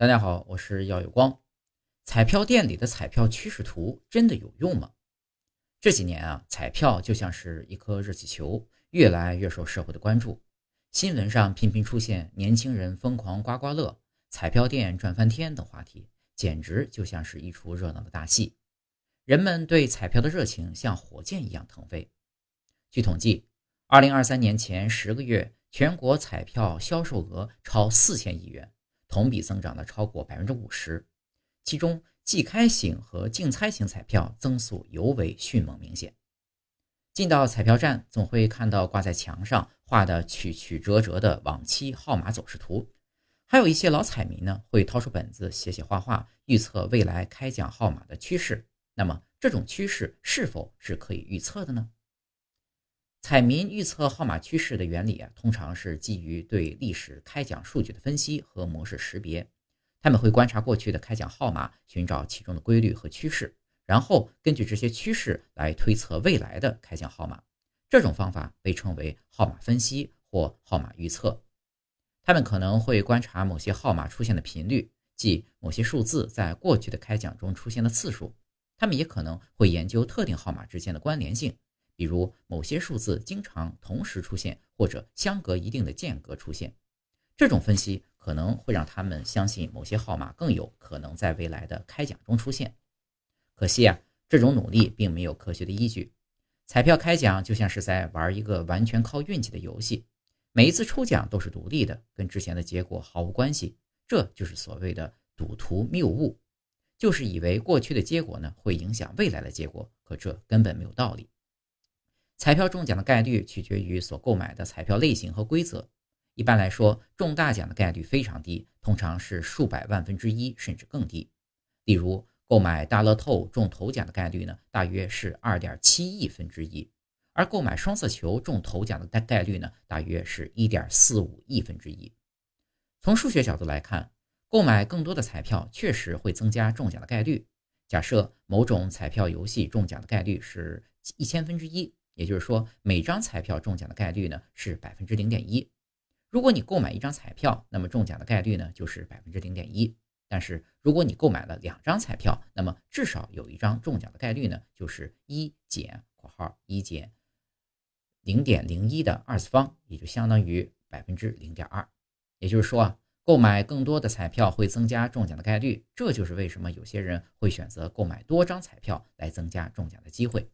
大家好，我是耀有光。彩票店里的彩票趋势图真的有用吗？这几年啊，彩票就像是一颗热气球，越来越受社会的关注。新闻上频频出现年轻人疯狂刮刮乐、彩票店赚翻天等话题，简直就像是一出热闹的大戏。人们对彩票的热情像火箭一样腾飞。据统计，二零二三年前十个月，全国彩票销售额超四千亿元。同比增长了超过百分之五十，其中即开型和竞猜型彩票增速尤为迅猛明显。进到彩票站，总会看到挂在墙上画的曲曲折折的往期号码走势图，还有一些老彩民呢会掏出本子写写画画，预测未来开奖号码的趋势。那么，这种趋势是否是可以预测的呢？彩民预测号码趋势的原理啊，通常是基于对历史开奖数据的分析和模式识别。他们会观察过去的开奖号码，寻找其中的规律和趋势，然后根据这些趋势来推测未来的开奖号码。这种方法被称为号码分析或号码预测。他们可能会观察某些号码出现的频率，即某些数字在过去的开奖中出现的次数。他们也可能会研究特定号码之间的关联性。比如某些数字经常同时出现，或者相隔一定的间隔出现，这种分析可能会让他们相信某些号码更有可能在未来的开奖中出现。可惜啊，这种努力并没有科学的依据。彩票开奖就像是在玩一个完全靠运气的游戏，每一次抽奖都是独立的，跟之前的结果毫无关系。这就是所谓的赌徒谬误，就是以为过去的结果呢会影响未来的结果，可这根本没有道理。彩票中奖的概率取决于所购买的彩票类型和规则。一般来说，中大奖的概率非常低，通常是数百万分之一甚至更低。例如，购买大乐透中头奖的概率呢，大约是二点七亿分之一；而购买双色球中头奖的概概率呢，大约是一点四五亿分之一。从数学角度来看，购买更多的彩票确实会增加中奖的概率。假设某种彩票游戏中奖的概率是一千分之一。也就是说，每张彩票中奖的概率呢是百分之零点一。如果你购买一张彩票，那么中奖的概率呢就是百分之零点一。但是如果你购买了两张彩票，那么至少有一张中奖的概率呢就是一减（括号一减零点零一）的二次方，也就相当于百分之零点二。也就是说啊，购买更多的彩票会增加中奖的概率。这就是为什么有些人会选择购买多张彩票来增加中奖的机会。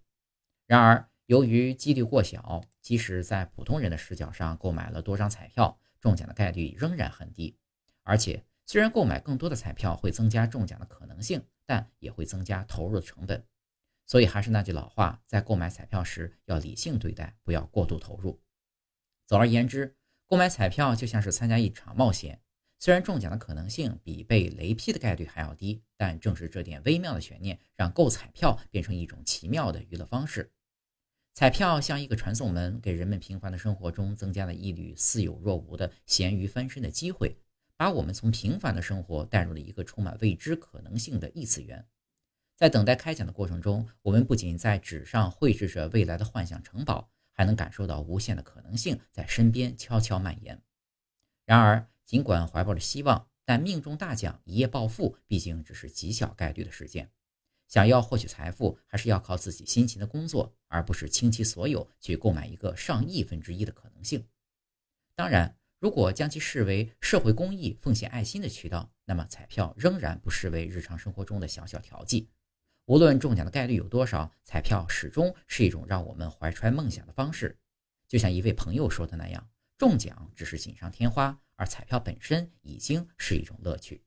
然而，由于几率过小，即使在普通人的视角上购买了多张彩票，中奖的概率仍然很低。而且，虽然购买更多的彩票会增加中奖的可能性，但也会增加投入的成本。所以，还是那句老话，在购买彩票时要理性对待，不要过度投入。总而言之，购买彩票就像是参加一场冒险。虽然中奖的可能性比被雷劈的概率还要低，但正是这点微妙的悬念，让购彩票变成一种奇妙的娱乐方式。彩票像一个传送门，给人们平凡的生活中增加了一缕似有若无的咸鱼翻身的机会，把我们从平凡的生活带入了一个充满未知可能性的异次元。在等待开奖的过程中，我们不仅在纸上绘制着未来的幻想城堡，还能感受到无限的可能性在身边悄悄蔓延。然而，尽管怀抱着希望，但命中大奖一夜暴富毕竟只是极小概率的事件。想要获取财富，还是要靠自己辛勤的工作，而不是倾其所有去购买一个上亿分之一的可能性。当然，如果将其视为社会公益、奉献爱心的渠道，那么彩票仍然不失为日常生活中的小小调剂。无论中奖的概率有多少，彩票始终是一种让我们怀揣梦想的方式。就像一位朋友说的那样，中奖只是锦上添花，而彩票本身已经是一种乐趣。